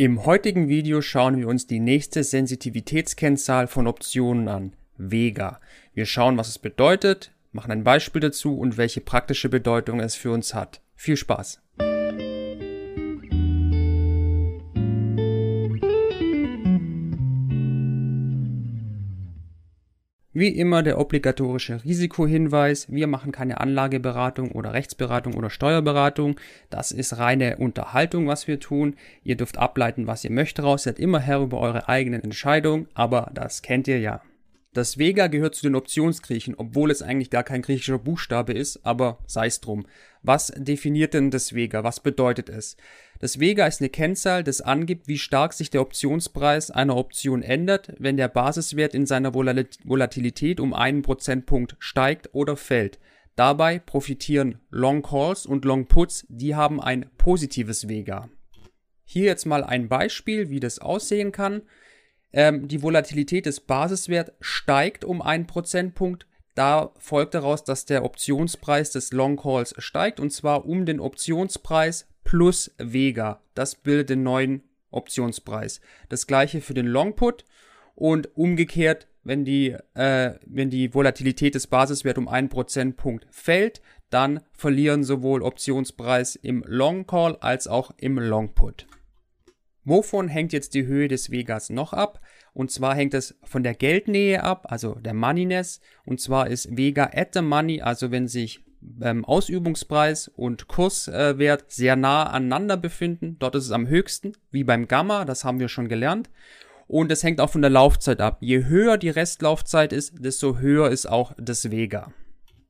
Im heutigen Video schauen wir uns die nächste Sensitivitätskennzahl von Optionen an, Vega. Wir schauen, was es bedeutet, machen ein Beispiel dazu und welche praktische Bedeutung es für uns hat. Viel Spaß! Wie immer der obligatorische Risikohinweis. Wir machen keine Anlageberatung oder Rechtsberatung oder Steuerberatung. Das ist reine Unterhaltung, was wir tun. Ihr dürft ableiten, was ihr möchtet raus. Seid immer Herr über eure eigenen Entscheidungen, aber das kennt ihr ja. Das Vega gehört zu den Optionsgriechen, obwohl es eigentlich gar kein griechischer Buchstabe ist, aber sei es drum. Was definiert denn das Vega? Was bedeutet es? Das Vega ist eine Kennzahl, das angibt, wie stark sich der Optionspreis einer Option ändert, wenn der Basiswert in seiner Volatilität um einen Prozentpunkt steigt oder fällt. Dabei profitieren Long Calls und Long Puts, die haben ein positives Vega. Hier jetzt mal ein Beispiel, wie das aussehen kann. Ähm, die Volatilität des Basiswerts steigt um einen Prozentpunkt. Da folgt daraus, dass der Optionspreis des Long Calls steigt und zwar um den Optionspreis plus Vega. Das bildet den neuen Optionspreis. Das gleiche für den Long Put und umgekehrt, wenn die, äh, wenn die Volatilität des Basiswerts um einen Prozentpunkt fällt, dann verlieren sowohl Optionspreis im Long Call als auch im Long Put. Wovon hängt jetzt die Höhe des Vegas noch ab? Und zwar hängt es von der Geldnähe ab, also der Moneyness. Und zwar ist Vega at the Money, also wenn sich ähm, Ausübungspreis und Kurswert äh, sehr nah aneinander befinden. Dort ist es am höchsten, wie beim Gamma, das haben wir schon gelernt. Und es hängt auch von der Laufzeit ab. Je höher die Restlaufzeit ist, desto höher ist auch das Vega.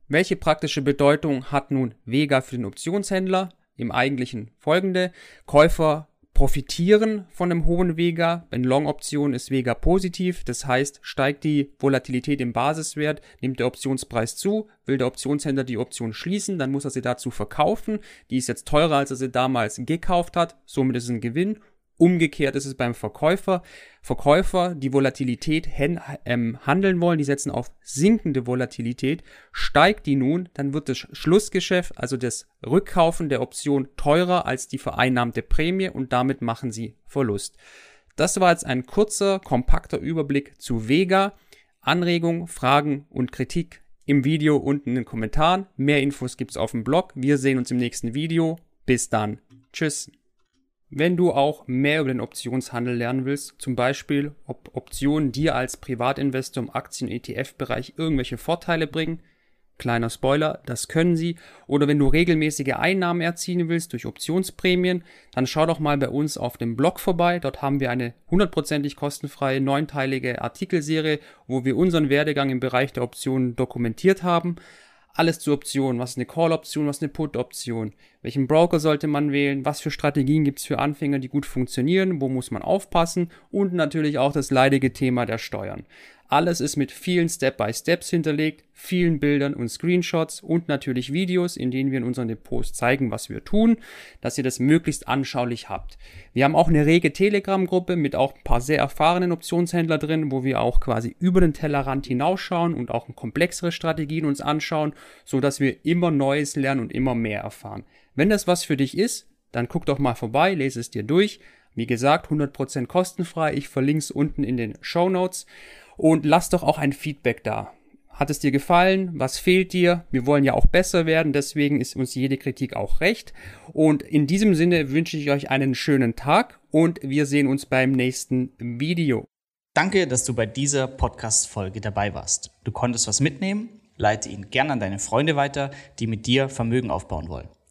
Welche praktische Bedeutung hat nun Vega für den Optionshändler? Im eigentlichen folgende. Käufer profitieren von einem hohen Vega. Wenn Long-Option ist Vega positiv, das heißt, steigt die Volatilität im Basiswert, nimmt der Optionspreis zu, will der Optionshändler die Option schließen, dann muss er sie dazu verkaufen. Die ist jetzt teurer, als er sie damals gekauft hat, somit ist es ein Gewinn Umgekehrt ist es beim Verkäufer. Verkäufer, die Volatilität ähm, handeln wollen, die setzen auf sinkende Volatilität. Steigt die nun, dann wird das Schlussgeschäft, also das Rückkaufen der Option teurer als die vereinnahmte Prämie und damit machen sie Verlust. Das war jetzt ein kurzer, kompakter Überblick zu Vega. Anregungen, Fragen und Kritik im Video unten in den Kommentaren. Mehr Infos gibt's auf dem Blog. Wir sehen uns im nächsten Video. Bis dann. Tschüss. Wenn du auch mehr über den Optionshandel lernen willst, zum Beispiel, ob Optionen dir als Privatinvestor im Aktien-ETF-Bereich irgendwelche Vorteile bringen, kleiner Spoiler, das können sie, oder wenn du regelmäßige Einnahmen erzielen willst durch Optionsprämien, dann schau doch mal bei uns auf dem Blog vorbei. Dort haben wir eine hundertprozentig kostenfreie neunteilige Artikelserie, wo wir unseren Werdegang im Bereich der Optionen dokumentiert haben. Alles zu Optionen. Was ist eine Call-Option, was ist eine Put-Option? Welchen Broker sollte man wählen? Was für Strategien gibt es für Anfänger, die gut funktionieren? Wo muss man aufpassen? Und natürlich auch das leidige Thema der Steuern. Alles ist mit vielen Step-by-Steps hinterlegt, vielen Bildern und Screenshots und natürlich Videos, in denen wir in unseren Depots zeigen, was wir tun, dass ihr das möglichst anschaulich habt. Wir haben auch eine rege Telegram-Gruppe mit auch ein paar sehr erfahrenen Optionshändler drin, wo wir auch quasi über den Tellerrand hinausschauen und auch komplexere Strategien uns anschauen, so dass wir immer Neues lernen und immer mehr erfahren. Wenn das was für dich ist, dann guck doch mal vorbei, lese es dir durch. Wie gesagt, 100% kostenfrei. Ich verlinke es unten in den Show Notes. Und lass doch auch ein Feedback da. Hat es dir gefallen? Was fehlt dir? Wir wollen ja auch besser werden, deswegen ist uns jede Kritik auch recht. Und in diesem Sinne wünsche ich euch einen schönen Tag und wir sehen uns beim nächsten Video. Danke, dass du bei dieser Podcast-Folge dabei warst. Du konntest was mitnehmen? Leite ihn gern an deine Freunde weiter, die mit dir Vermögen aufbauen wollen.